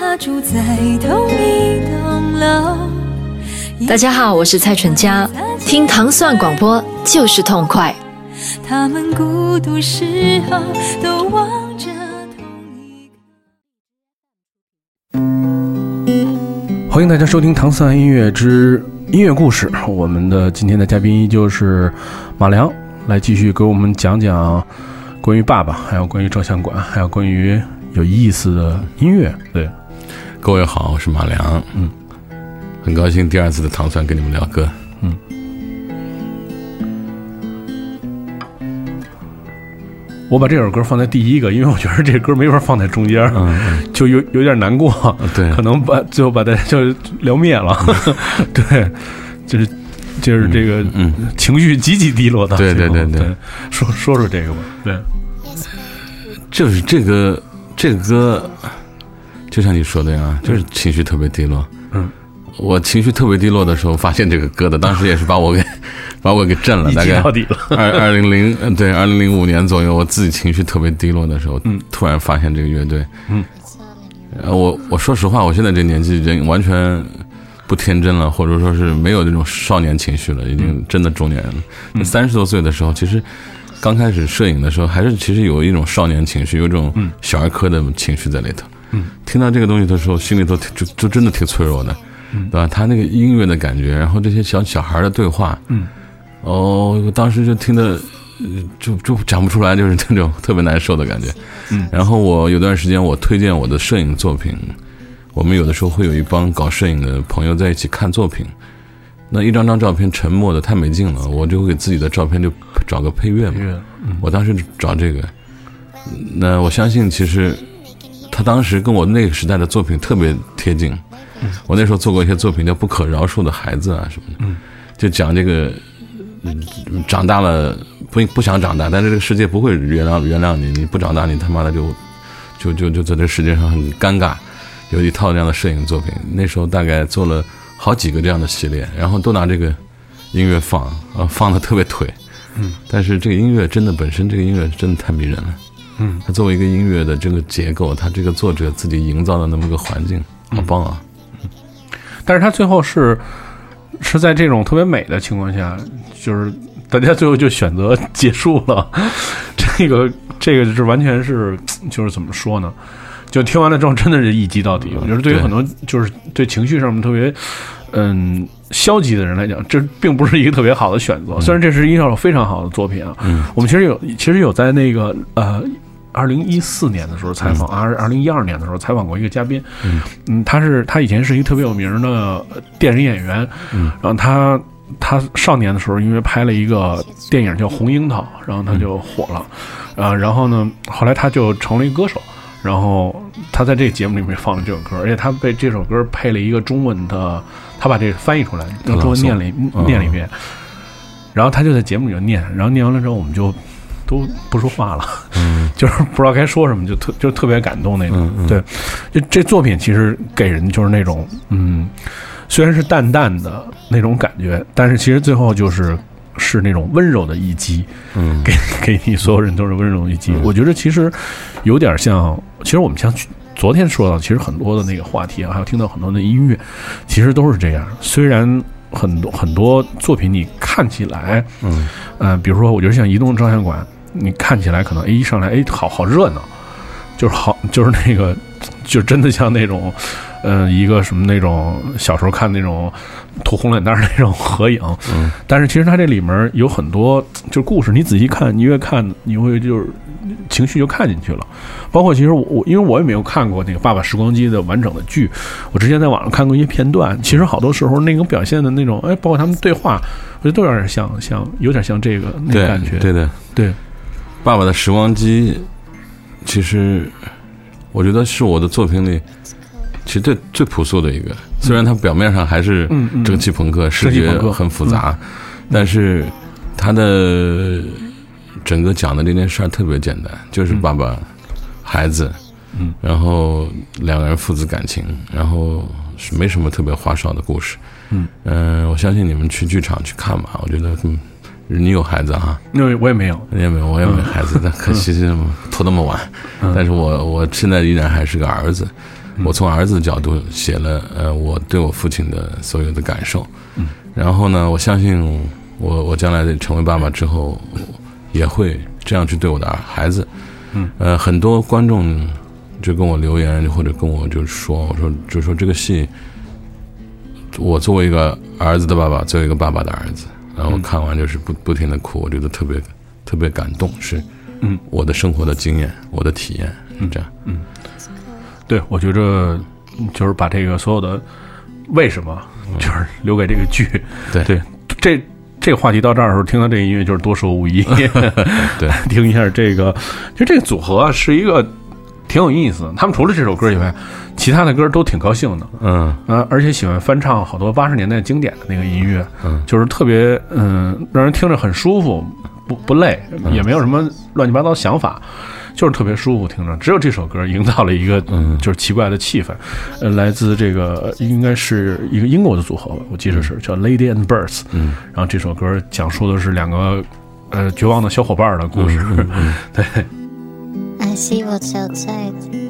他住在同一栋楼。大家好，我是蔡淳佳，听糖蒜广播就是痛快。他们孤独时候都望着同一个。欢迎大家收听《糖蒜音乐之音乐故事》，我们的今天的嘉宾依旧是马良，来继续给我们讲讲关于爸爸，还有关于照相馆，还有关于有意思的音乐。对，各位好，我是马良，嗯，很高兴第二次的糖蒜跟你们聊歌，嗯。我把这首歌放在第一个，因为我觉得这歌没法放在中间，嗯就有有点难过，对。可能把最后把大家就聊灭了，对，就是就是这个嗯，情绪极其低落的，对对对。对。说说说这个吧，对，就是这个这个歌，就像你说的呀，就是情绪特别低落，嗯，我情绪特别低落的时候，发现这个歌的，当时也是把我给 把我给震了，大概到底了，二二零零呃对二零零五年左右，我自己情绪特别低落的时候，嗯。突然发现这个乐队，嗯，呃，我我说实话，我现在这年纪人完全不天真了，或者说是没有那种少年情绪了，已嗯经真的中年人了。三十多岁的时候，其实刚开始摄影的时候，还是其实有一种少年情绪，有一种嗯。小儿科的情绪在里头。嗯，听到这个东西的时候，心里头挺就就真的挺脆弱的，嗯对吧？他那个音乐的感觉，然后这些小小孩的对话，嗯。哦，我当时就听的，呃就就讲不出来，就是 那种特别难受的感觉。嗯然后我有段时间，我推荐我的摄影作品，我们有的时候会有一帮搞摄影的朋友在一起看作品，那一张张照片沉默的太没劲了，我就会给自己的照片就找个配乐嘛。乐，嗯我当时找这个，那我相信其实他当时跟我那个时代的作品特别贴近。我那时候做过一些作品叫《不可饶恕的孩子》啊什么的，嗯就讲这个嗯长大了不不想长大，但是这个世界不会原谅原谅你，你不长大你他妈的就就就就在这世界上很尴尬。有一套这样的摄影作品，那时候大概做了好几个这样的系列，然后都拿这个音乐放，啊，放的特别颓，嗯，但是这个音乐真的本身这个音乐真的太迷人了，嗯，它作为一个音乐的这个结构，它这个作者自己营造的那么个环境，好棒啊！但是他最后是是在这种特别美的情况下，就是大家最后就选择结束了。这个这个是完全是就是怎么说呢？就听完了之后，真的是一击到底。我觉得对于很多就是对情绪上面特别嗯消极的人来讲，这并不是一个特别好的选择。虽然这是一首非常好的作品啊，嗯我们其实有其实有在那个呃。二零一四年的时候采访，二二零一二年的时候采访过一个嘉宾，嗯。嗯，他是他以前是一个特别有名的呃电影演员，嗯，然后他他少年的时候因为拍了一个电影叫《红樱桃》，然后他就火了，啊，然后呢，后来他就成了一个歌手，然后他在这个节目里面放了这首歌，而且他被这首歌配了一个中文的，他把这个翻译出来，用中文念了念了一遍，然后他就在节目里面念，然后念完了之后我们就都不说话了，嗯 就是不知道该说什么，就特就特别感动那种。嗯嗯对，就这作品其实给人就是那种，嗯，虽然是淡淡的那种感觉，但是其实最后就是是那种温柔的一击，嗯给给你所有人都是温柔一击。嗯我觉得其实有点像，其实我们像昨天说到，其实很多的那个话题啊，还有听到很多的音乐，其实都是这样。虽然很多很多作品你看起来，嗯呃，比如说我觉得像移动照相馆，你看起来可能哎一上来哎好好热闹，就是好就是那个就真的像那种。嗯，一个什么那种小时候看那种涂红脸蛋儿那种合影，嗯但是其实它这里面有很多就是故事，你仔细看，你越看你会就是情绪就看进去了。包括其实我我因为我也没有看过那个《爸爸时光机》的完整的剧，我之前在网上看过一些片段，其实好多时候那种表现的那种，哎，包括他们对话，我觉得都有点像像有点像这个那个感觉。对的，对爸爸的时光机，其实我觉得是我的作品里其实最最朴素的一个。虽然它表面上还是蒸汽朋克，视觉很复杂，但是它的整个讲的这件事儿特别简单，就是爸爸、孩子，嗯，然后两个人父子感情，然后是没什么特别花哨的故事。嗯嗯、我相信你们去剧场去看吧。我觉得，嗯，你有孩子哈、因为我也没有，你也没有，我也没孩子，但可惜是拖那么晚。嗯。但是我我现在依然还是个儿子，我从儿子的角度写了呃我对我父亲的所有的感受。然后呢，我相信我我将来成为爸爸之后，也会这样去对我的孩子。嗯，呃，很多观众就跟我留言或者跟我就说，我说就说这个戏，我作为一个儿子的爸爸，作为一个爸爸的儿子，然后看完就是不不停的哭，我觉得特别特别感动，是嗯我的生活的经验，我的体验是这样。嗯对，我觉着就是把这个所有的为什么，就是留给这个剧。对对，这这个话题到这儿的时候，听到这个音乐就是多说无益。对，听一下这个，其实这个组合啊是一个挺有意思的。他们除了这首歌以外，其他的歌都挺高兴的。嗯啊，而且喜欢翻唱好多八十年代经典的那个音乐，嗯就是特别嗯，让人听着很舒服，不不累，也没有什么乱七八糟想法，就是特别舒服听着。只有这首歌营造了一个嗯就是奇怪的气氛，呃，来自这个应该是一个英国的组合吧，我记得是叫 Lady and Birds，嗯然后这首歌讲述的是两个呃绝望的小伙伴的故事，嗯 对。I see what's outside.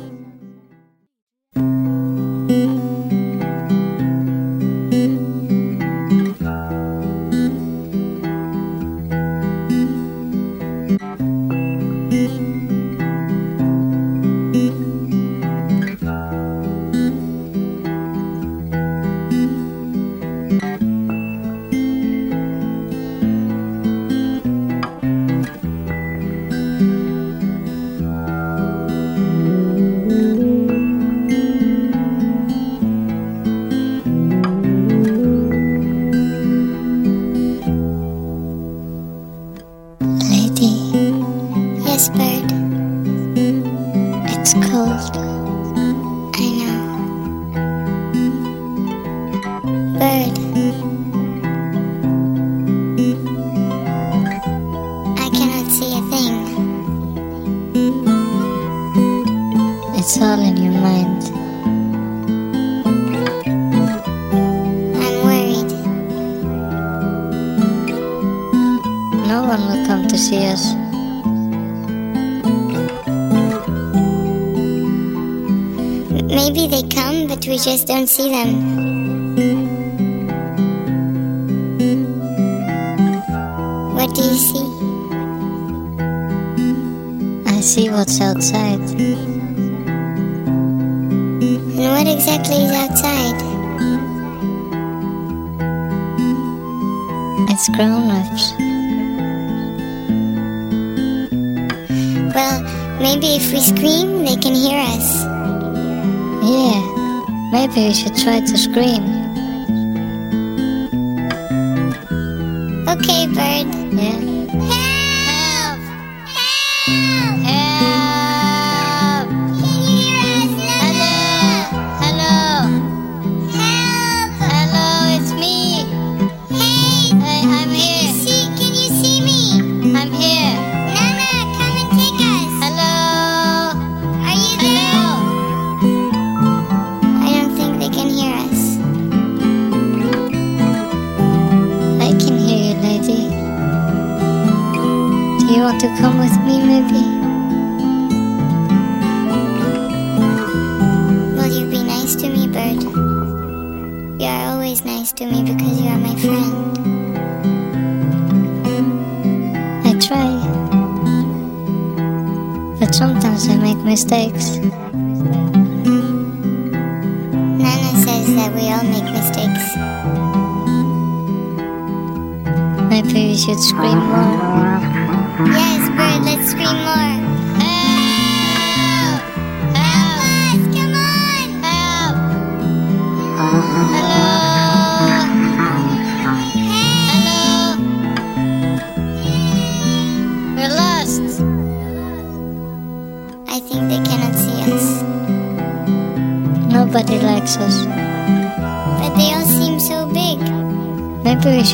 Just don't see them. What do you see? I see what's outside. And what exactly is outside? It's grown ups. Well, maybe if we scream, they can hear us. Maybe we should try to scream. Okay, bird. Yeah.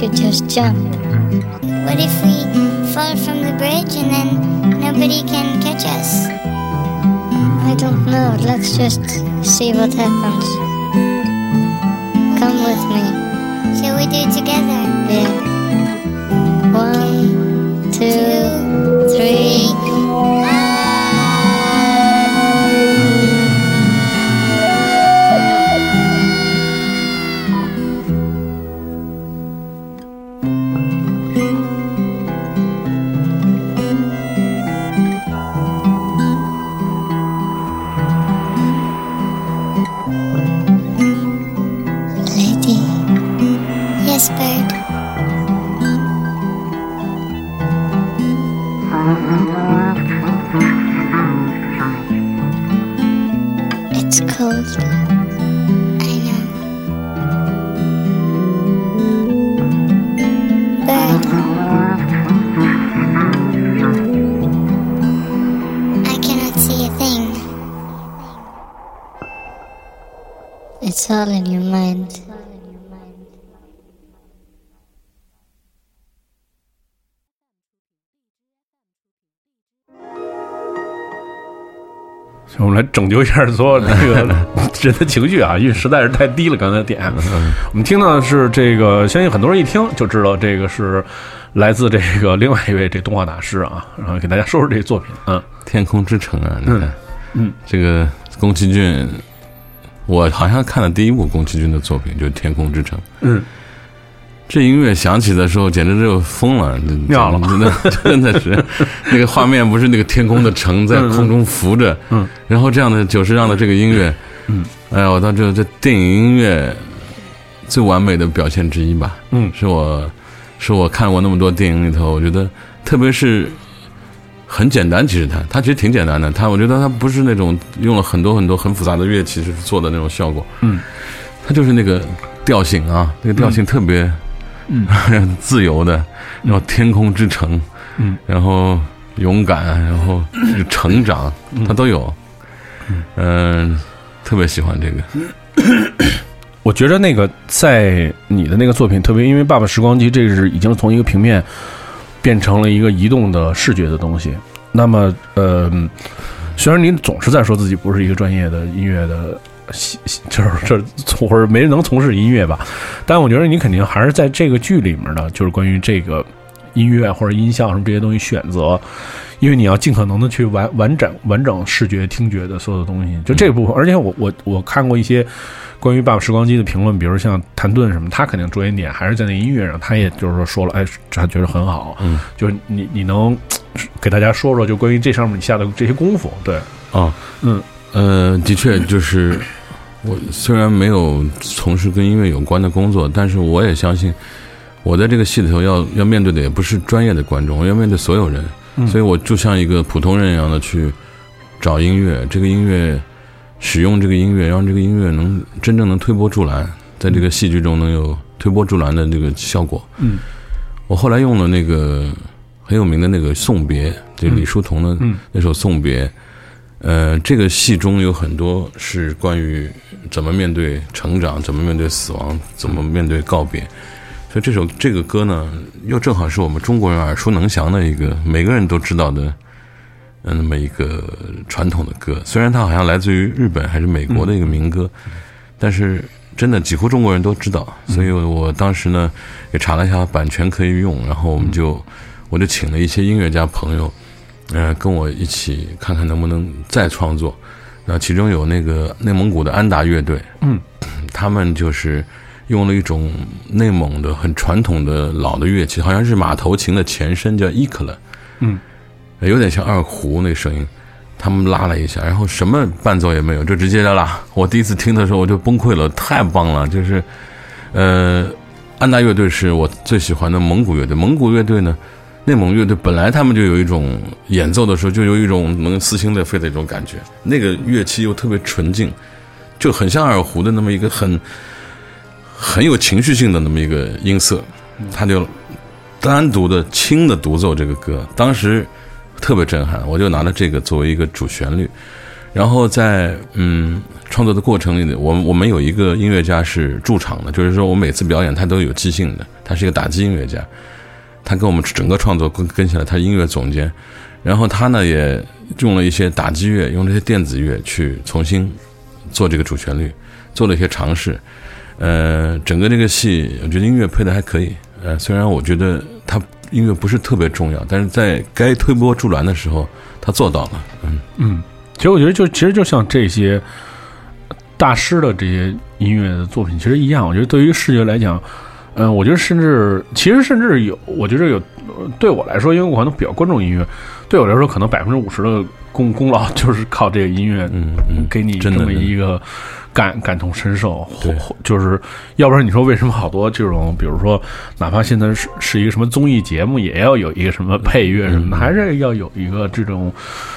Should just jump. What if we fall from the bridge and then nobody can catch us? I don't know. Let's just see what happens. Come with me. Shall we do it together? Yeah. 来拯救一下所有这个 人的情绪啊，因为实在是太低了。刚才点，我们听到的是这个，相信很多人一听就知道这个是来自这个另外一位这动画大师啊，然后给大家说说这个作品啊。天空之城啊，你看，嗯，这个宫崎骏，我好像看了第一部宫崎骏的作品就是《天空之城》。嗯，这音乐响起的时候，简直就疯了，尿了。真的 真的是。那个画面，不是那个天空的城在空中浮着，嗯，然后这样的久石让的这个音乐，嗯，哎呀，我到这这电影音乐最完美的表现之一吧，嗯。是我是我看过那么多电影里头，我觉得特别是很简单，其实它它其实挺简单的，它我觉得它不是那种用了很多很多很复杂的乐器去做的那种效果，嗯，它就是那个调性啊，那个调性特别。嗯，自由的，然后天空之城，嗯，然后勇敢，然后成长，他都有。嗯、特别喜欢这个。我觉得那个在你的那个作品特别，因为《爸爸时光机》这是已经从一个平面变成了一个移动的视觉的东西。那么，呃，虽然您总是在说自己不是一个专业的音乐的，就是这从或者没人能从事音乐吧，但我觉得你肯定还是在这个剧里面呢，就是关于这个音乐或者音效什么这些东西选择，因为你要尽可能的去完完整完整视觉听觉的所有的东西，就这部分。而且我我我看过一些关于《爸爸时光机》的评论，比如像谭盾什么，他肯定着眼点还是在那音乐上，他也就是说说了，哎，他觉得很好，嗯，就是你你能给大家说说，就关于这上面你下的这些功夫，对，哦，嗯。呃，的确就是我虽然没有从事跟音乐有关的工作，但是我也相信我在这个戏里头要要面对的也不是专业的观众，我要面对所有人，嗯所以我就像一个普通人一样的去找音乐，这个音乐使用这个音乐，让这个音乐能真正能推波助澜，在这个戏剧中能有推波助澜的这个效果。嗯，我后来用了那个很有名的那个《送别》，就李叔同的嗯那首《送别》。呃，这个戏中有很多是关于怎么面对成长，怎么面对死亡，怎么面对告别。所以这首这个歌呢，又正好是我们中国人耳熟能详的一个每个人都知道的，呃，那么一个传统的歌。虽然它好像来自于日本还是美国的一个民歌，但是真的几乎中国人都知道。所以我当时呢也查了一下版权可以用，然后我们就我就请了一些音乐家朋友，呃，跟我一起看看能不能再创作。那其中有那个内蒙古的安达乐队，嗯，他们就是用了一种内蒙的很传统的老的乐器，好像是马头琴的前身，叫伊克勒，嗯，有点像二胡那声音。他们拉了一下，然后什么伴奏也没有，就直接拉。我第一次听的时候我就崩溃了，太棒了！就是，呃，安达乐队是我最喜欢的蒙古乐队。蒙古乐队呢，内蒙乐队本来他们就有一种演奏的时候就有一种能撕心裂肺的一种感觉，那个乐器又特别纯净，就很像二胡的那么一个很很有情绪性的那么一个音色，他就单独的轻的独奏这个歌，当时特别震撼，我就拿了这个作为一个主旋律，然后在嗯创作的过程里，我们我们有一个音乐家是驻场的，就是说我每次表演他都有即兴的，他是一个打击音乐家，他跟我们整个创作跟跟起来，他音乐总监，然后他呢也用了一些打击乐，用这些电子乐去重新做这个主旋律，做了一些尝试。呃，整个这个戏，我觉得音乐配的还可以。呃，虽然我觉得他音乐不是特别重要，但是在该推波助澜的时候，他做到了。嗯，嗯，其实我觉得就其实就像这些大师的这些音乐的作品其实一样，我觉得对于视觉来讲，嗯、我觉得甚至其实甚至有，我觉得有呃对我来说，因为我可能比较关注音乐，对我来说，可能百分之五十的功功劳 就是靠这个音乐，嗯嗯给你这么一个感感同身受。就是要不然你说为什么好多这种，比如说哪怕现在是是一个什么综艺节目，也要有一个什么配乐什么嗯的，还是要有一个这种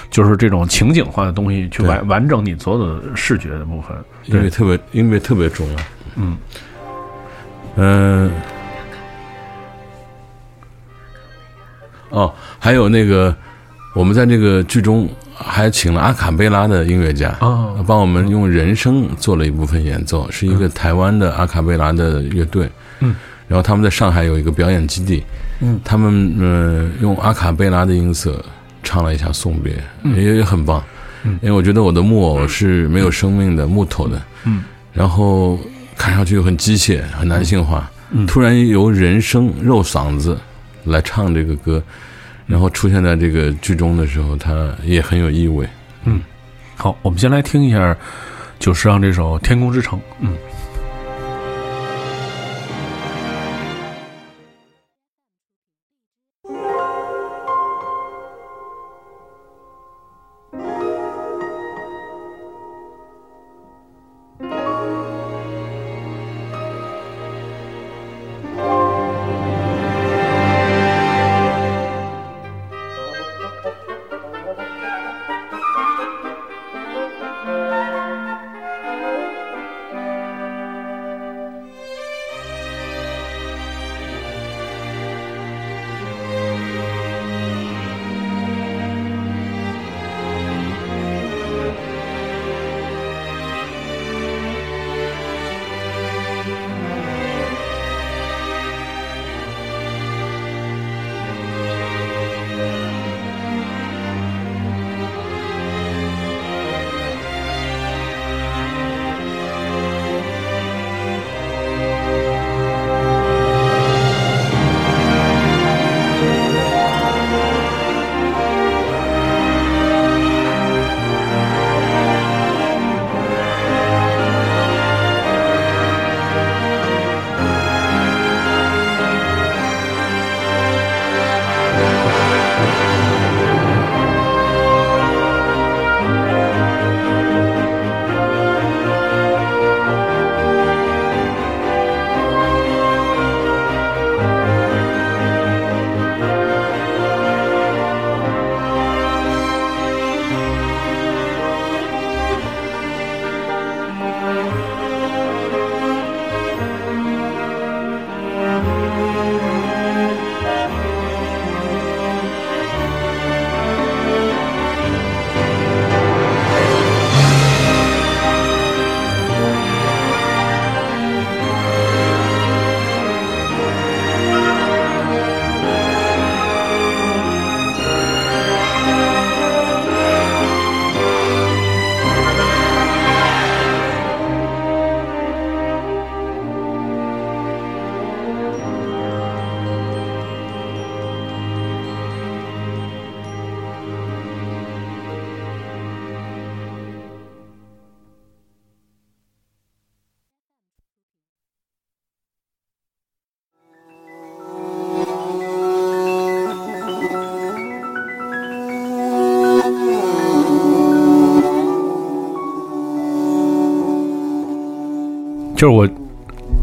就是这种情景化的东西去完完整你所有的视觉的部分。对，音乐特别音乐特别重要。嗯嗯、哦，还有那个我们在这个剧中还请了阿卡贝拉的音乐家哦。帮我们用人声做了一部分演奏，是一个台湾的阿卡贝拉的乐队。嗯，然后他们在上海有一个表演基地。嗯，他们呃用阿卡贝拉的音色唱了一下送别，也也很棒。嗯。因为我觉得我的木偶是没有生命的木头的，嗯，然后看上去又很机械、很男性化。嗯突然由人声肉嗓子来唱这个歌，然后出现在这个剧中的时候，它也很有意味。嗯好，我们先来听一下久石让这首《天空之城》。嗯。就是我，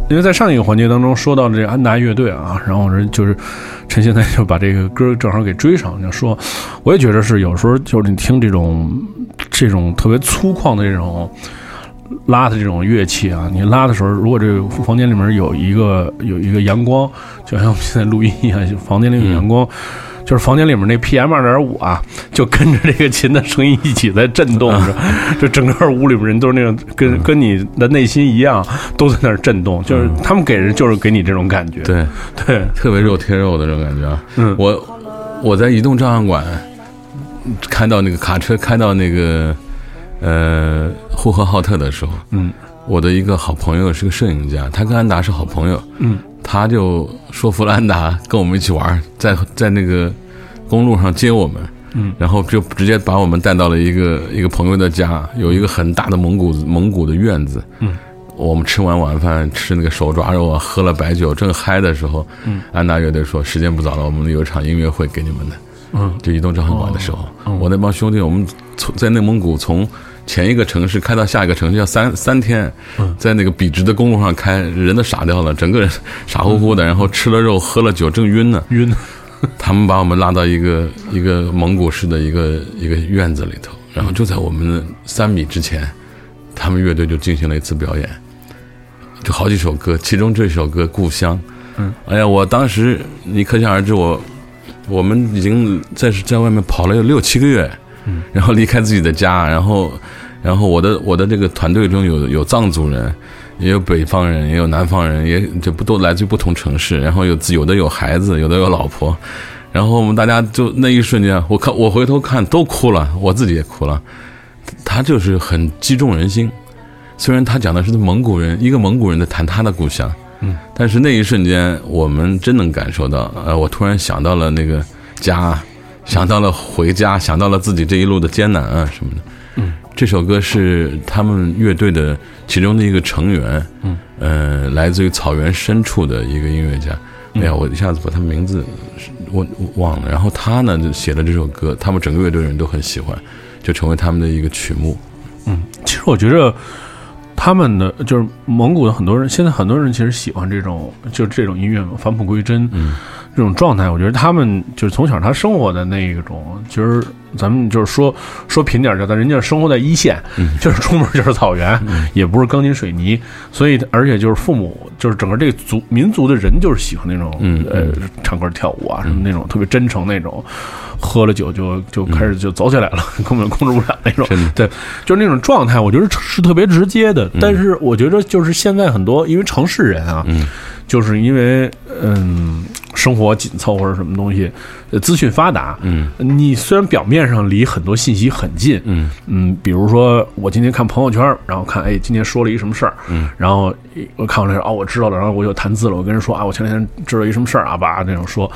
因为在上一个环节当中说到这安达乐队啊，然后我就是趁现在就把这个歌正好给追上，就说我也觉得是有时候就是你听这种这种特别粗犷的这种拉的这种乐器啊，你拉的时候，如果这个房间里面有一个有一个阳光，就像我们现在录音一样，房间里有阳光。就是房间里面那 PM 二点五啊，就跟着这个琴的声音一起在震动着，就整个屋里面人都是那种跟跟你的内心一样，都在那儿震动。就是他们给人就是给你这种感觉，对，对，特别肉贴肉的这种感觉啊。嗯我我在移动照相馆看到那个卡车开到那个呃呼和浩特的时候，嗯我的一个好朋友是个摄影家，他跟安达是好朋友，嗯他就说服了安达跟我们一起玩，在 在那个公路上接我们，嗯。然后就直接把我们带到了一个一个朋友的家，有一个很大的蒙古蒙古的院子，嗯，我们吃完晚饭吃那个手抓肉啊，喝了白酒，正嗨的时候，嗯，安达乐队说时间不早了，我们有一场音乐会给你们的，嗯就移动照相馆的时候，嗯我那帮兄弟，我们从在内蒙古从前一个城市开到下一个城市要三三天，嗯。在那个笔直的公路上开，人都傻掉了，整个人傻乎乎的，嗯。然后吃了肉喝了酒，正晕呢。晕，他们把我们拉到一个一个蒙古式的一个一个院子里头，然后就在我们三米之前，他们乐队就进行了一次表演，就好几首歌，其中这首歌《故乡》，嗯，哎呀，我当时你可想而知我，我们已经在在外面跑了有六七个月，嗯，然后离开自己的家，然后然后我的我的这个团队中有有藏族人。也有北方人，也有南方人，也就不都来自于不同城市，然后有有的有孩子，有的有老婆，然后我们大家就那一瞬间，我看我回头看都哭了，我自己也哭了。他就是很击中人心，虽然他讲的是蒙古人，一个蒙古人在谈他的故乡，嗯，但是那一瞬间我们真能感受到，呃，我突然想到了那个家，想到了回家，想到了自己这一路的艰难啊什么的。嗯，这首歌是他们乐队的其中的一个成员，嗯，呃，来自于草原深处的一个音乐家。哎呀，我一下子把他名字我我忘了。然后他呢就写了这首歌，他们整个乐队人都很喜欢，就成为他们的一个曲目。嗯，其实我觉着他们的就是蒙古的很多人，现在很多人其实喜欢这种就是这种音乐嘛，返璞归真，嗯。这种状态，我觉得他们就是从小他生活的那一种，其实咱们就是说说贫点儿，叫他人家生活在一线，嗯。就是出门就是草原，也不是钢筋水泥，所以而且就是父母就是整个这个族民族的人就是喜欢那种、嗯呃唱歌跳舞啊什么那种特别真诚那种，喝了酒就就开始就走起来了，根本控制不了那种，对，就是那种状态，我觉得是特别直接的。但是我觉得就是现在很多因为城市人啊，嗯。就是因为嗯生活紧凑或者什么东西，呃资讯发达，嗯。你虽然表面上离很多信息很近，嗯。嗯，比如说我今天看朋友圈，然后看哎今天说了一什么事儿，嗯，然后我看完这哦我知道了，然后我就谈资了，我跟人说啊我前两天知道一什么事儿啊吧那种说，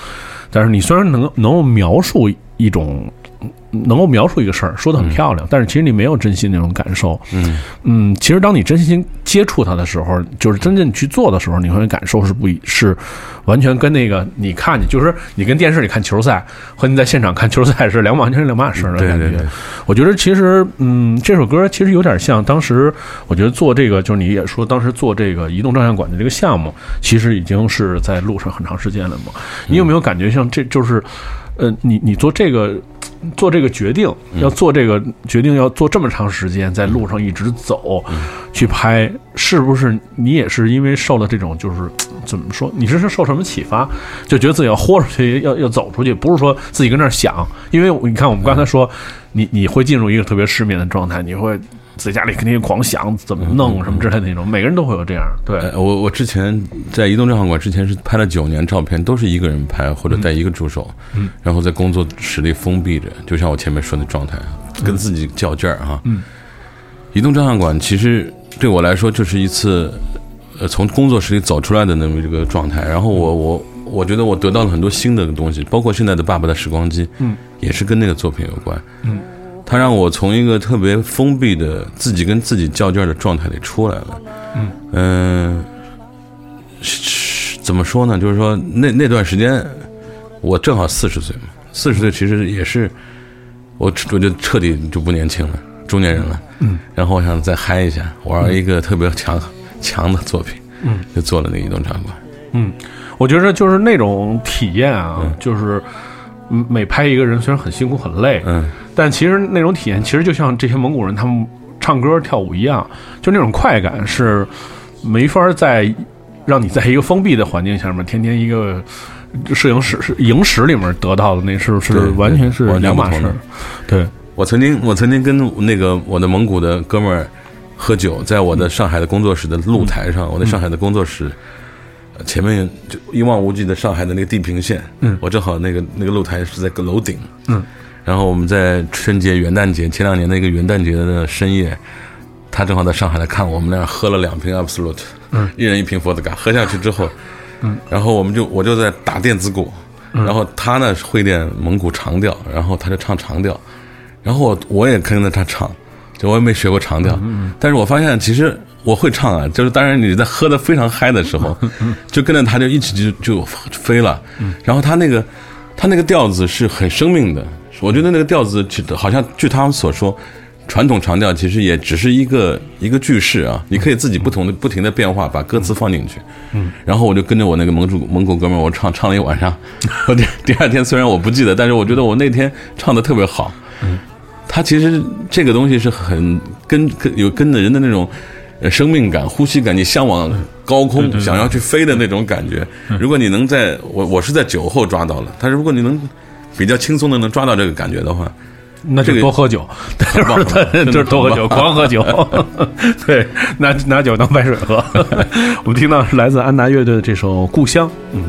但是你虽然能能够描述一种。能够描述一个事儿，说的很漂亮，但是其实你没有真心那种感受。嗯嗯，其实当你真心接触它的时候，就是真正去做的时候，你会感受是不一，是完全跟那个你看，你就是你跟电视里看球赛和你在现场看球赛是两完全是两码事儿的感觉。对对对我觉得其实，嗯，这首歌其实有点像当时，我觉得做这个，就是你也说当时做这个移动照相馆的这个项目，其实已经是在路上很长时间了嘛。你有没有感觉像这就是，呃，你你做这个。做这个决定，要做这个决定，要做这么长时间，在路上一直走，去拍，是不是你也是因为受了这种就是怎么说？你是受什么启发，就觉得自己要豁出去，要要走出去，不是说自己跟那儿想，因为你看我们刚才说，你你会进入一个特别失眠的状态，你会在家里肯定狂想怎么弄什么之类的那种，每个人都会有这样，对，呃我我之前在移动照相馆之前是拍了九年照片，都是一个人拍或者带一个助手，嗯，然后在工作室里封闭着，就像我前面说的状态，跟自己较劲儿哈。嗯，移动照相馆其实对我来说就是一次，呃，从工作室里走出来的那么一个状态。然后我我我觉得我得到了很多新的东西，包括现在的《爸爸的时光机》，嗯，也是跟那个作品有关。嗯，它让我从一个特别封闭的自己跟自己较劲儿的状态里出来了。嗯怎么说呢？就是说那那段时间，我正好四十岁嘛，四十岁其实也是我我就彻底就不年轻了，中年人了。嗯，然后我想再嗨一下，玩一个特别强强的作品，嗯，就做了那移动场馆。嗯，我觉得就是那种体验啊，就是嗯每拍一个人虽然很辛苦很累，嗯但其实那种体验其实就像这些蒙古人他们唱歌跳舞一样，就那种快感是没法在让你在一个封闭的环境下面，天天一个摄影室是影室里面得到的，那是是完全是两码事。对，我曾经我曾经跟那个我的蒙古的哥们儿喝酒，在我的上海的工作室的露台上，我在上海的工作室。呃前面就一望无际的上海的那个地平线，嗯。我正好那个那个露台是在个楼顶，嗯，然后我们在春节、元旦节前两年的一个元旦节的深夜，他正好在上海来看我们俩喝了两瓶 Absolute，嗯，一人一瓶伏特加，喝下去之后，嗯，然后我们就我就在打电子鼓，嗯。然后他呢会点蒙古长调，然后他就唱长调，然后我我也跟着他唱，就我也没学过长调，但是我发现其实我会唱啊，就是当然你在喝的非常嗨的时候，就跟着他就一起就就飞了，然后他那个他那个调子是很生命的。我觉得那个调子，其实好像据他们所说，传统长调其实也只是一个一个句式啊，你可以自己不同的不停的变化，把歌词放进去。嗯，然后我就跟着我那个蒙古蒙古哥们儿，我唱唱了一晚上。我第第二天虽然我不记得，但是我觉得我那天唱的特别好。嗯，他其实这个东西是很跟跟有跟着人的那种。呃，生命感、呼吸感，你向往高空，想要去飞的那种感觉。如果你能在我我是在酒后抓到了，但是如果你能比较轻松的能抓到这个感觉的话，那就这个多喝酒，对，就是多喝酒，狂喝酒，对，拿拿酒当白水喝。我们听到是来自安达乐队的这首《故乡》，嗯。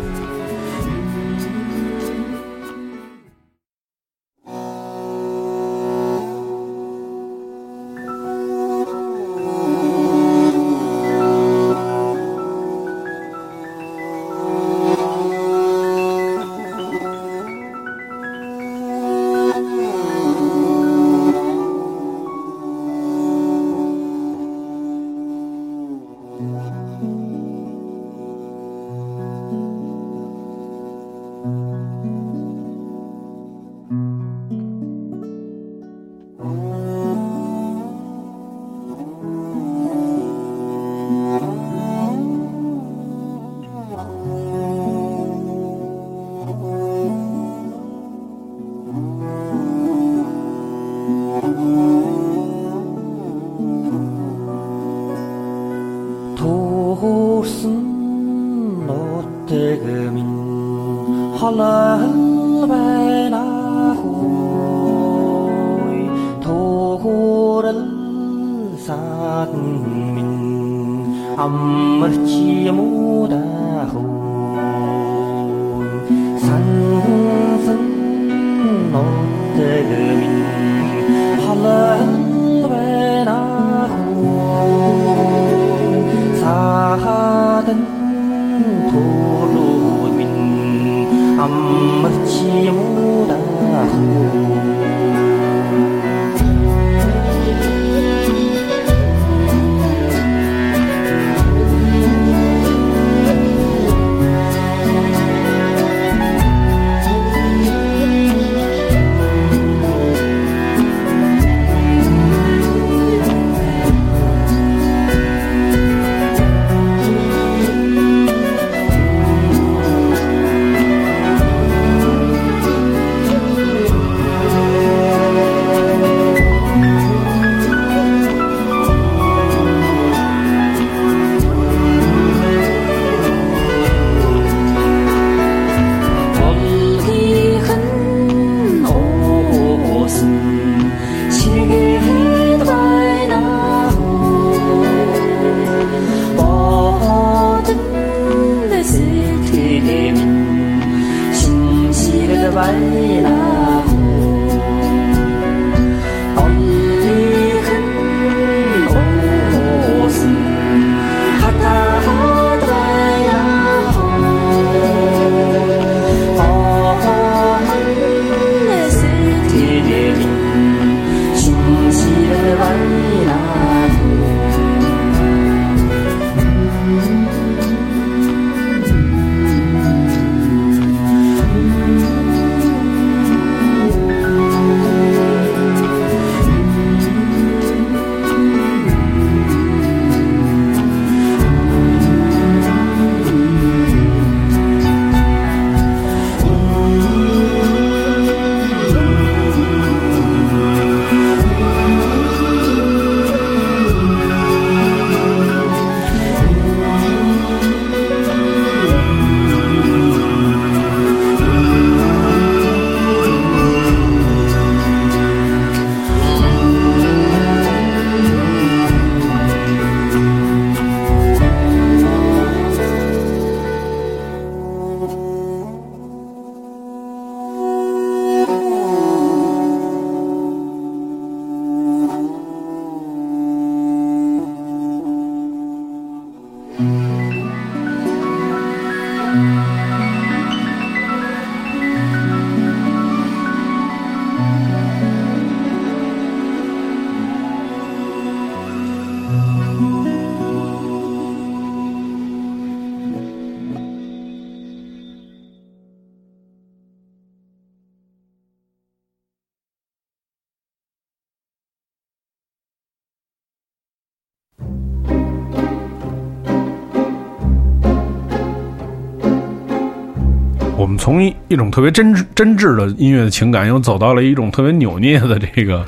从一一种特别真真挚的音乐的情感，又走到了一种特别扭捏的这个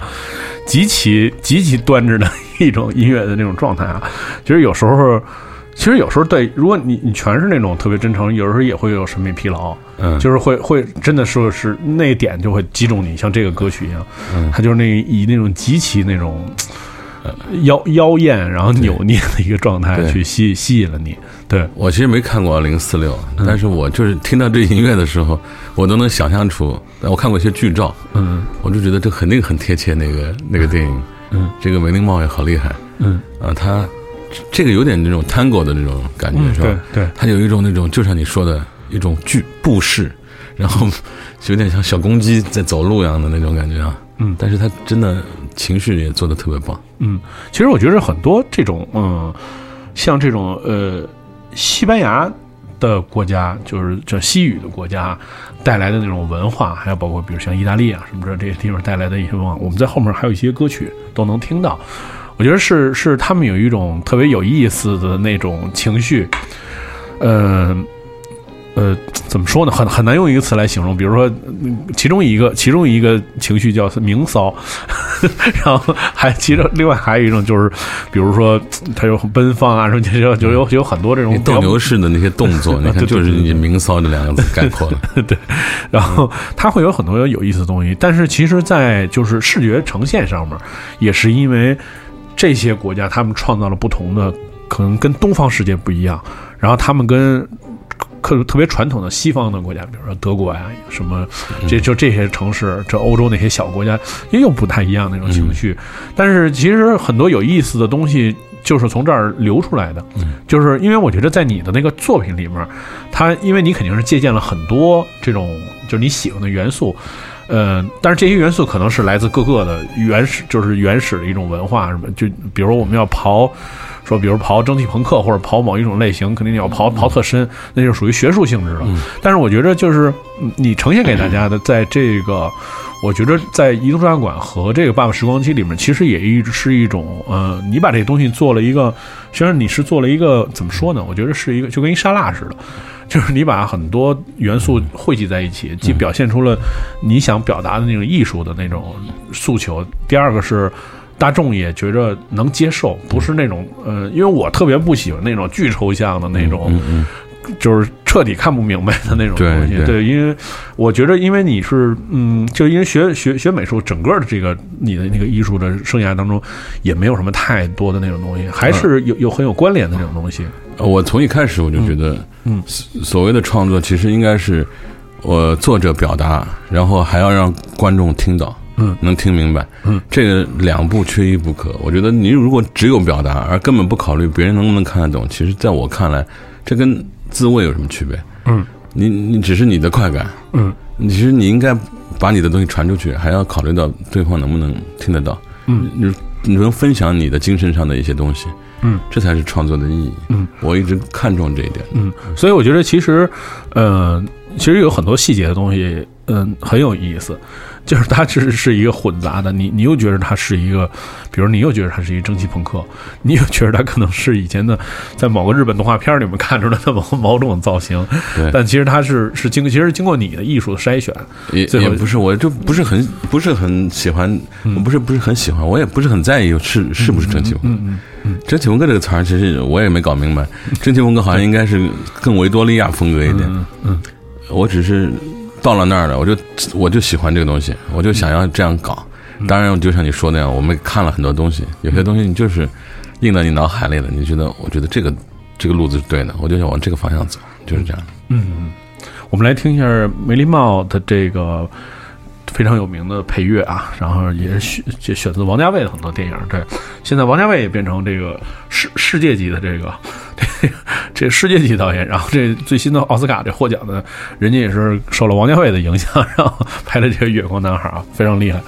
极其极其端着的一种音乐的那种状态啊。其实有时候，其实有时候对，如果你你全是那种特别真诚，有时候也会有审美疲劳。嗯，就是会会真的说是那点就会击中你，像这个歌曲一样，嗯它就是那以那种极其那种呃妖妖艳，然后扭捏的一个状态对去吸吸引了你。对，我其实没看过零四六，但是我就是听到这音乐的时候，我都能想象出。我看过一些剧照，嗯我就觉得这肯定很贴切那个那个电影。嗯，这个梅林茂也好厉害嗯，啊，他这个有点那种 tango 的那种感觉嗯是吧？对对他有一种那种就像你说的一种剧步式，然后 有点像小公鸡在走路一样的那种感觉啊。嗯但是他真的情绪也做的特别棒。嗯，其实我觉得很多这种嗯，像这种呃西班牙的国家，就是叫西语的国家带来的那种文化，还有包括比如像意大利啊什么这这些地方带来的一些文化，我们在后面还有一些歌曲都能听到。我觉得是是他们有一种特别有意思的那种情绪，呃。呃，怎么说呢？很很难用一个词来形容。比如说，嗯其中一个其中一个情绪叫明骚，然后还其中另外还有一种就是，比如说他有很奔放啊，什么就就就有有很多这种斗牛士的那些动作，你看就是对对以“明骚”这两个字概括了。对，然后它会有很多有意思的东西，但是其实，在就是视觉呈现上面，也是因为这些国家他们创造了不同的，可能跟东方世界不一样，然后他们跟。特特别传统的西方的国家，比如说德国呀、什么，这就这些城市，这欧洲那些小国家，也有不太一样的那种情绪。但是其实很多有意思的东西，就是从这儿流出来的。就是因为我觉得在你的那个作品里面，它因为你肯定是借鉴了很多这种就是你喜欢的元素，呃，但是这些元素可能是来自各个的原始，就是原始的一种文化什么，就比如我们要刨。说，比如刨蒸汽朋克或者刨某一种类型，肯定你要刨刨特深，那就属于学术性质了。但是我觉得，就是嗯你呈现给大家的，在这个，我觉得在移动照相馆和这个《爸爸时光机》里面，其实也一直是一种，呃，你把这东西做了一个，虽然你是做了一个怎么说呢？我觉得是一个就跟一沙拉似的，就是你把很多元素汇集在一起，既表现出了你想表达的那种艺术的那种诉求。第二个是。大众也觉着能接受，不是那种呃，因为我特别不喜欢那种巨抽象的那种，嗯就是彻底看不明白的那种东西。对对因为我觉得，因为你是嗯，就因为学学学美术，整个的这个你的那个艺术的生涯当中，也没有什么太多的那种东西，还是有有很有关联的那种东西。嗯，我从一开始我就觉得，嗯所所谓的创作其实应该是我作者表达，然后还要让观众听到。嗯能听明白，嗯，这个两步缺一不可。我觉得你如果只有表达，而根本不考虑别人能不能看得懂，其实在我看来，这跟自慰有什么区别？嗯，你你只是你的快感，嗯，其实你应该把你的东西传出去，还要考虑到对方能不能听得到。嗯，你你能分享你的精神上的一些东西，嗯，这才是创作的意义。嗯，我一直看重这一点。嗯，所以我觉得其实，呃，其实有很多细节的东西，嗯，很有意思。就是它其实是一个混杂的，你你又觉得它是一个，比如你又觉得它是一个蒸汽朋克，你又觉得它可能是以前的在某个日本动画片里面看出来的某某种造型，对但其实它是是经其实经过你的艺术的筛选，也也不是，我就不是很不是很喜欢，我不是不是很喜欢，我也不是很在意是是不是蒸汽朋克。嗯嗯蒸汽朋克这个词儿，其实我也没搞明白。蒸汽朋克好像应该是更维多利亚风格一点。嗯嗯我只是到了那儿了，我就我就喜欢这个东西，我就想要这样搞。当然，就像你说那样，我们看了很多东西，有些东西你就是印在你脑海里了。你觉得，我觉得这个这个路子是对的，我就想往这个方向走，就是这样。嗯，我们来听一下梅林茂的这个非常有名的配乐啊，然后也是选这选自王家卫的很多电影。对，现在王家卫也变成这个世世界级的这个这 这世界级导演，然后这最新的奥斯卡这获奖的，人家也是受了王家卫的影响，然后拍的这个《月光男孩》啊，非常厉害。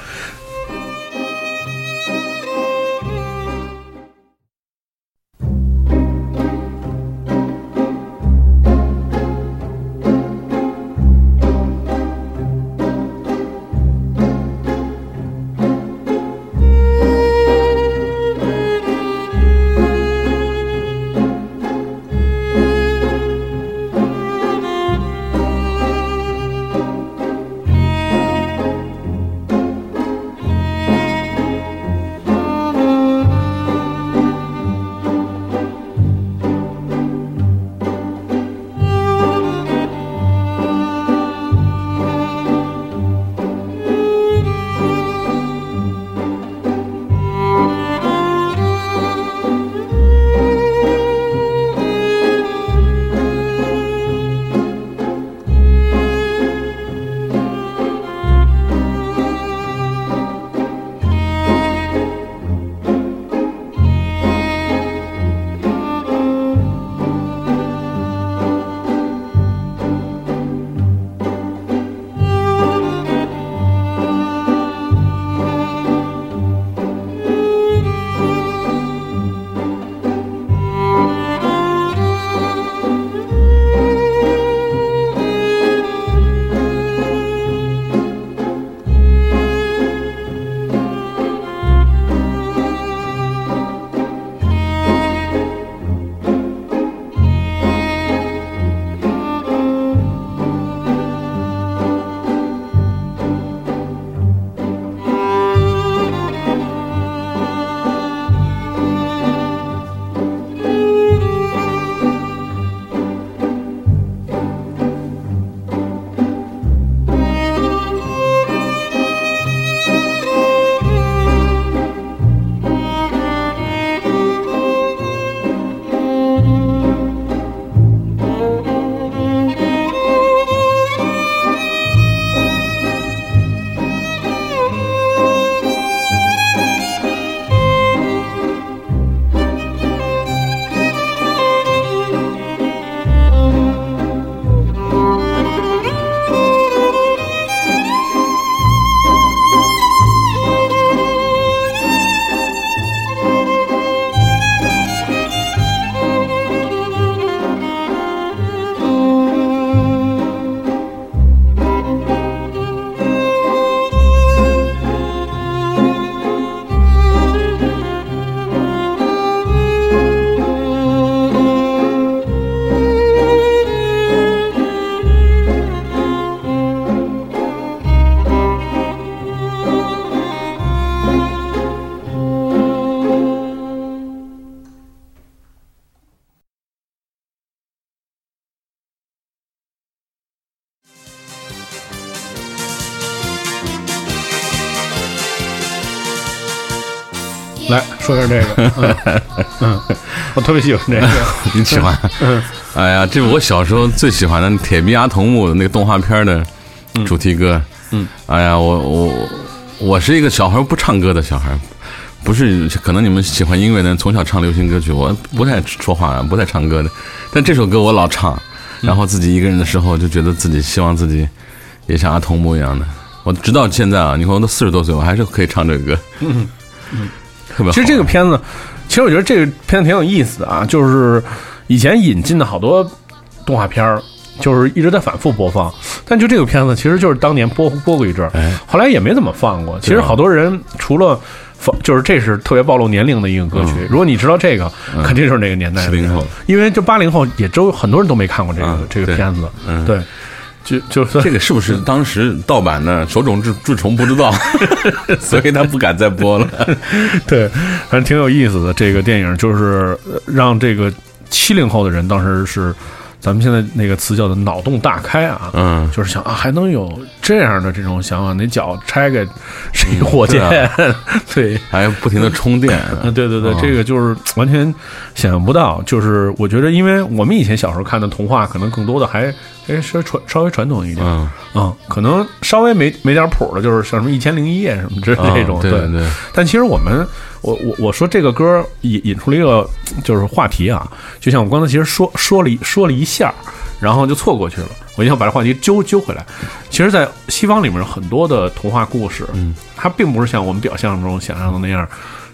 说点这个，嗯嗯，我特别喜欢这个，你喜欢？嗯哎呀，这是我小时候最喜欢的《铁臂阿童木》的那个动画片的主题歌。嗯，哎呀，我我我是一个小孩不唱歌的小孩，不是可能你们喜欢音乐的人从小唱流行歌曲，我不太说话，不太唱歌的。但这首歌我老唱，然后自己一个人的时候就觉得自己希望自己也像阿童木一样的。我直到现在啊，你看我都四十多岁，我还是可以唱这个歌。嗯嗯，特别好。其实这个片子，其实我觉得这个片子挺有意思的啊，就是以前引进的好多动画片儿，就是一直在反复播放。但就这个片子，其实就是当年播播过一阵儿，哎后来也没怎么放过。其实好多人除了放，就是这是特别暴露年龄的一个歌曲。如果你知道这个，肯定就是那个年代的人70后，因为就八零后也周很多人都没看过这个、啊这个片子。嗯对，就就是这个是不是当时盗版的手冢治治虫不知道，所以他不敢再播了。对，反正挺有意思的。这个电影就是呃让这个七零后的人当时是咱们现在那个词叫做脑洞大开啊，嗯，就是想啊还能有这样的这种想法，那脚拆开是一火箭，对。还要不停的充电。啊，对对对，哦这个就是完全想象不到。就是我觉得，因为我们以前小时候看的童话，可能更多的还哎稍微传稍微传统一点，嗯，嗯，可能稍微没没点谱的，就是像什么《一千零一夜》什么之类的这种，嗯对但其实我们，我我我说这个歌引引出了一个就是话题啊，就像我刚才其实说说了一说了一下，然后就错过去了。我一定要把这话题揪揪回来。其实，在西方里面很多的童话故事，嗯，它并不是像我们表象中想象的那样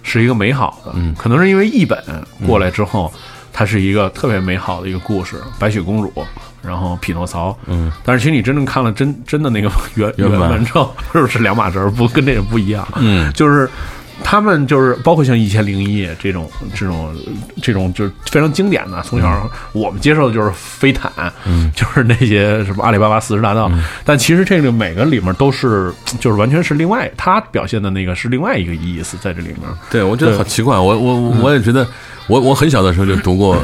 是一个美好的，嗯可能是因为译本过来之后，它是一个特别美好的一个故事，白雪公主。然后匹诺曹，嗯，但是其实你真正看了真真的那个 原原版。文之后，就是两码事儿？不跟这个不一样，嗯，就是他们就是包括像《一千零一夜》这种这种这种就是非常经典的，从小我们接受的就是飞毯，嗯，就是那些什么阿里巴巴四十大盗，但其实这个每个里面都是就是完全是另外他表现的那个是另外一个意思在这里面，对，我觉得好奇怪。我我我也觉得，我我很小的时候就读过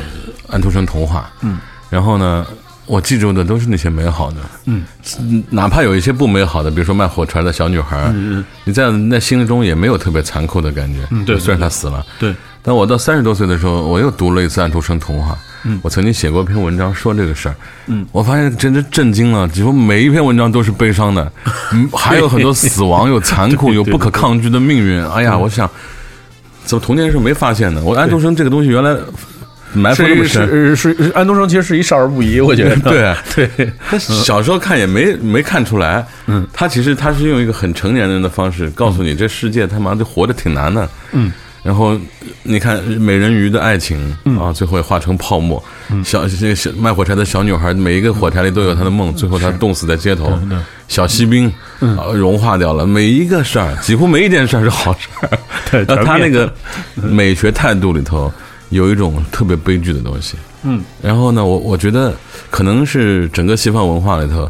安徒生童话，嗯，然后呢，我记住的都是那些美好的，嗯。嗯，哪怕有一些不美好的，比如说卖火柴的小女孩，嗯你在那心中也没有特别残酷的感觉，嗯对对虽然她死了，对，但我到三十多岁的时候，我又读了一次安徒生童话。嗯。我曾经写过一篇文章说这个事儿。嗯，我发现真的震惊了，几乎每一篇文章都是悲伤的，嗯，还有很多死亡，有残酷，有不可抗拒的命运。哎呀，我想，怎么童年时候没发现呢？我安徒生这个东西原来埋伏那么是深。是是是安徒生其实是一少儿不宜，我觉得。对 对，他小时候看也没没看出来，嗯，他其实他是用一个很成年人的方式告诉你，这世界他妈的活着挺难的，嗯，然后你看美人鱼的爱情啊，最后也化成泡沫，小这小卖火柴的小女孩，每一个火柴里都有她的梦，最后她冻死在街头，对小锡兵啊融化掉了，每一个事儿，几乎没一件事儿是好事儿，对然后他那个美学态度里头有一种特别悲剧的东西。嗯，然后呢，我我觉得可能是整个西方文化里头，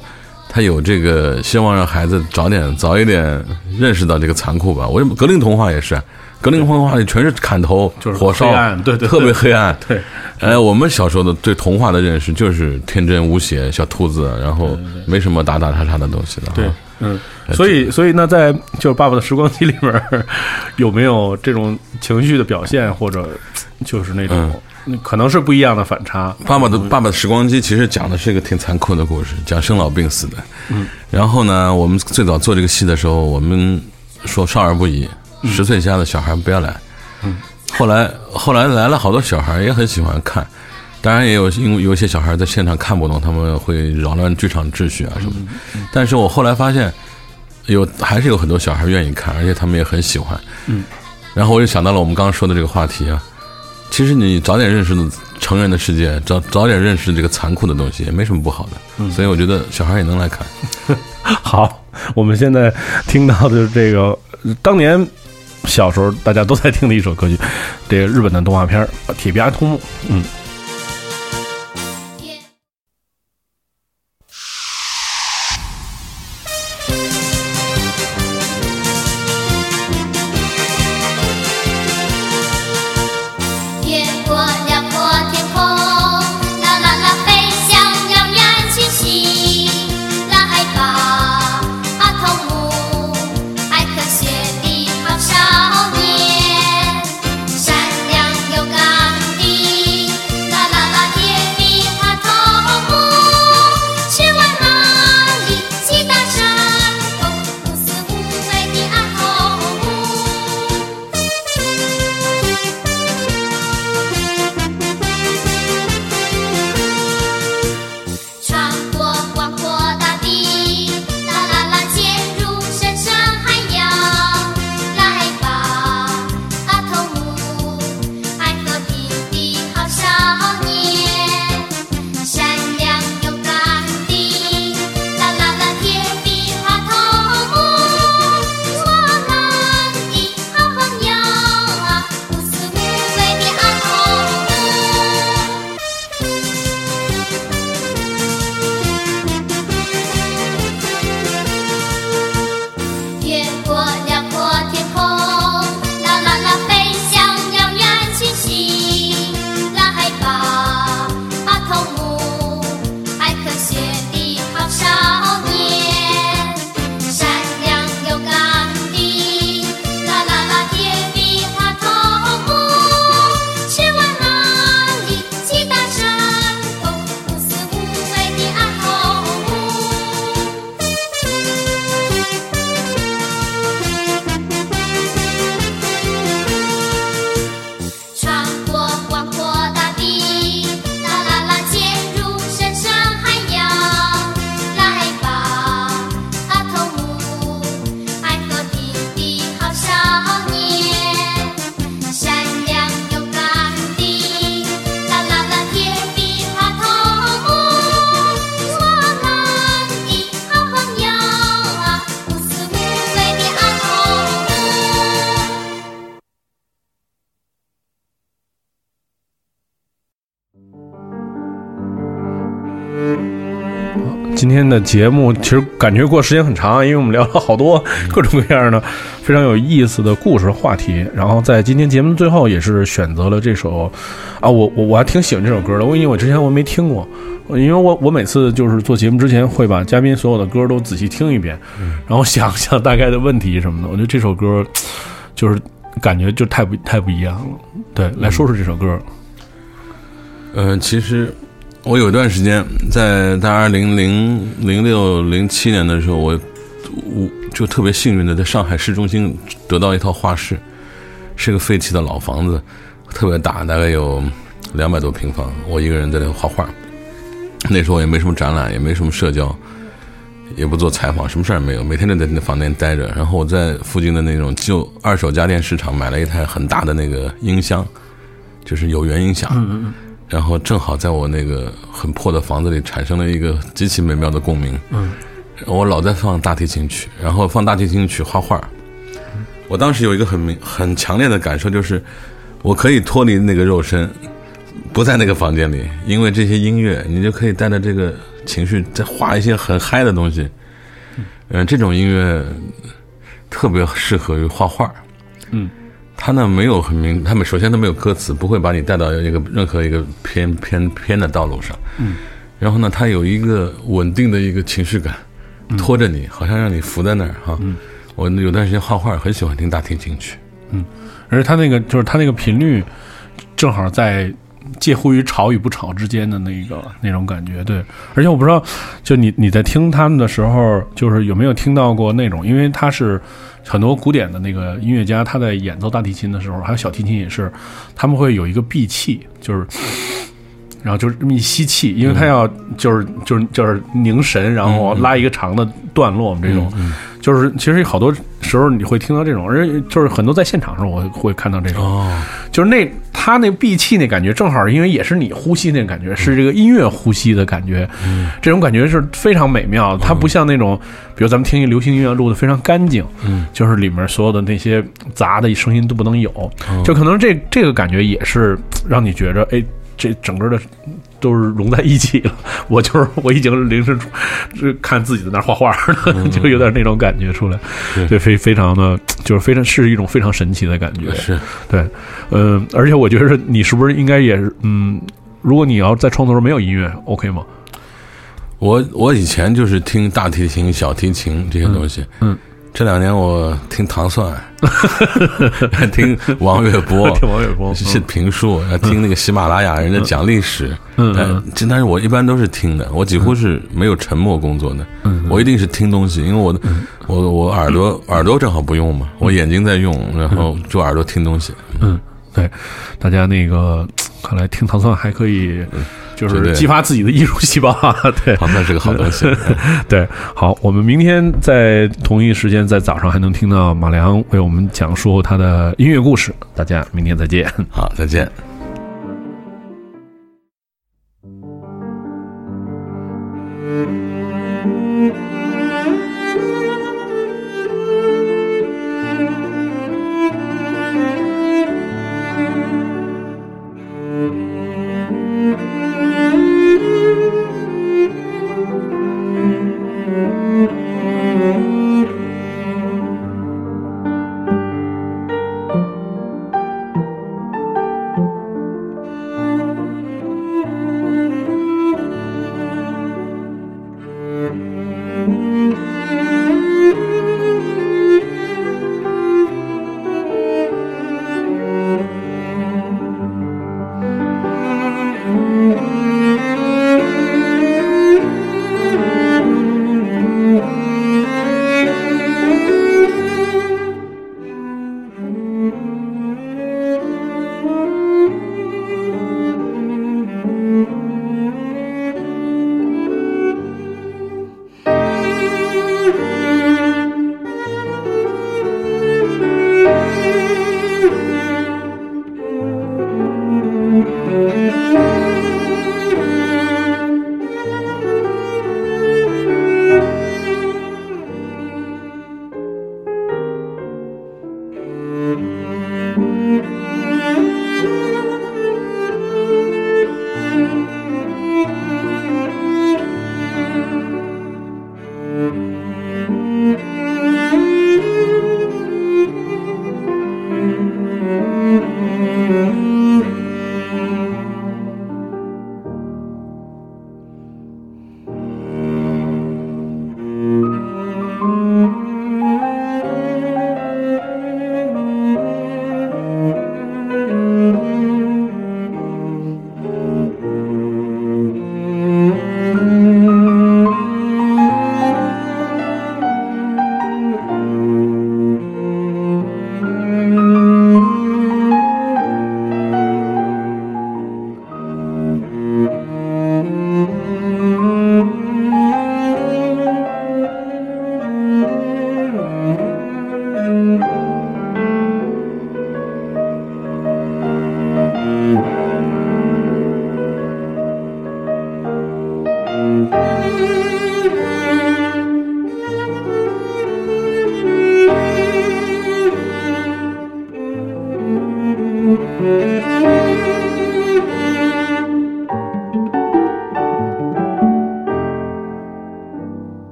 他有这个希望让孩子早点早一点认识到这个残酷吧。我格林童话也是，格林童话里全是砍头、就是火烧对对特别黑暗。对，哎，我们小时候的对童话的认识就是天真无邪、小兔子，然后没什么打打杀杀的东西的。对，嗯，所以所以那在就是《爸爸的时光机》里面，有没有这种情绪的表现，或者就是那种、可能是不一样的反差？爸爸的爸爸的时光机其实讲的是一个挺残酷的故事，讲生老病死的。嗯，然后呢，我们最早做这个戏的时候，我们说少儿不宜，十岁以下的小孩不要来。嗯，后来后来来了好多小孩也很喜欢看，当然也有因为有些小孩在现场看不懂，他们会扰乱剧场秩序啊什么的。但是我后来发现，有还是有很多小孩愿意看，而且他们也很喜欢。嗯，然后我就想到了我们刚刚说的这个话题啊。其实你早点认识成人的世界，早早点认识这个残酷的东西，也没什么不好的。嗯所以我觉得小孩也能来看。好，我们现在听到的这个当年小时候大家都在听的一首歌曲，这个日本的动画片《铁臂阿童木》。嗯，天的节目其实感觉过时间很长，因为我们聊了好多各种各样的非常有意思的故事话题。然后在今天节目最后，也是选择了这首啊，我我我还挺喜欢这首歌的，因为我之前我没听过，因为我我每次就是做节目之前会把嘉宾所有的歌都仔细听一遍，然后想想大概的问题什么的。我觉得这首歌就是感觉就太不太不一样了。对，来说说这首歌。呃，其实我有一段时间在大概零零零六零七年的时候，我我就特别幸运的在上海市中心得到一套画室，是个废弃的老房子，特别大，大概有两百多平方，我一个人在那画画。那时候也没什么展览，也没什么社交，也不做采访，什么事儿也没有，每天就在那房间待着。然后我在附近的那种旧二手家电市场买了一台很大的那个音箱，就是有源音响。然后正好在我那个很破的房子里产生了一个极其美妙的共鸣。嗯，我老在放大提琴曲，然后放大提琴曲画画。我当时有一个很明很强烈的感受，就是我可以脱离那个肉身，不在那个房间里，因为这些音乐，你就可以带着这个情绪再画一些很嗨的东西。嗯、这种音乐特别适合于画画。嗯。它呢没有很明，他们首先都没有歌词，不会把你带到一个任何一个偏偏偏的道路上。嗯，然后呢，他有一个稳定的一个情绪感，拖着你，好像让你浮在那儿哈。嗯，我有段时间画画，很喜欢听大提琴曲。嗯而且它那个就是他那个频率，正好在介乎于吵与不吵之间的那个那种感觉。对，而且我不知道，就你你在听他们的时候，就是有没有听到过那种，因为他是很多古典的那个音乐家，他在演奏大提琴的时候，还有小提琴也是，他们会有一个闭气，就是。然后就是这么一吸气，因为他要就是就是就是凝神，然后拉一个长的段落，我们这种，就是其实好多时候你会听到这种，而且就是很多在现场的时候我会会看到这种，哦，就是那他那闭气那感觉，正好因为也是你呼吸那感觉，是这个音乐呼吸的感觉，这种感觉是非常美妙的。它不像那种，比如咱们听一流行音乐录的非常干净，嗯，就是里面所有的那些杂的声音都不能有，就可能这这个感觉也是让你觉着，哎，这整个的都是融在一起了。我就是我已经凌晨看自己在那儿画画了，就有点那种感觉出来，对，非非常的就是非常是一种非常神奇的感觉，是对，嗯，而且我觉得你是不是应该也是，嗯，如果你要在创作中没有音乐，OK 吗？我我以前就是听大提琴、小提琴这些东西，嗯嗯这两年我听唐蒜，听王月波，听王月波是评书，要听那个喜马拉雅人家讲历史，嗯嗯。呃这但是我一般都是听的，我几乎是没有沉默工作的，嗯。我一定是听东西，因为我的我我耳朵耳朵正好不用嘛，我眼睛在用，然后就耳朵听东西，嗯，对，大家那个 看来听唐蒜还可以，就是激发自己的艺术细胞啊，对。唐蒜是个好东西，对，好，我们明天在同一时间，在早上还能听到马良为我们讲述他的音乐故事。大家明天再见。好，再见。Thank